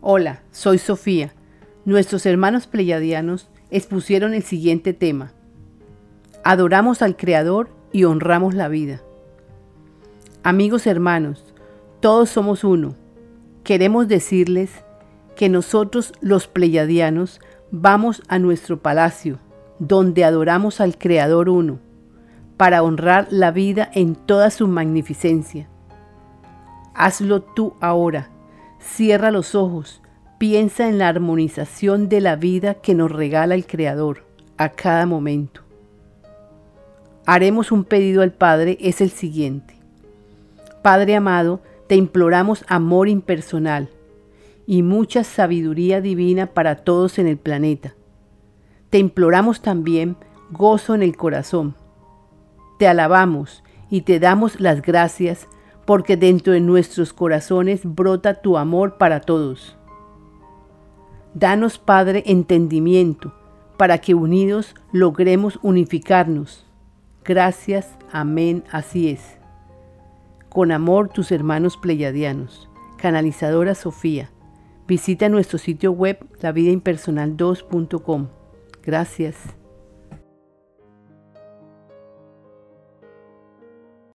Hola, soy Sofía. Nuestros hermanos pleyadianos expusieron el siguiente tema. Adoramos al Creador y honramos la vida. Amigos hermanos, todos somos uno. Queremos decirles que nosotros los pleyadianos vamos a nuestro palacio, donde adoramos al Creador uno, para honrar la vida en toda su magnificencia. Hazlo tú ahora Cierra los ojos, piensa en la armonización de la vida que nos regala el Creador a cada momento. Haremos un pedido al Padre, es el siguiente. Padre amado, te imploramos amor impersonal y mucha sabiduría divina para todos en el planeta. Te imploramos también gozo en el corazón. Te alabamos y te damos las gracias porque dentro de nuestros corazones brota tu amor para todos. Danos, Padre, entendimiento, para que unidos logremos unificarnos. Gracias, amén, así es. Con amor, tus hermanos pleyadianos. Canalizadora Sofía. Visita nuestro sitio web lavidaimpersonal2.com. Gracias.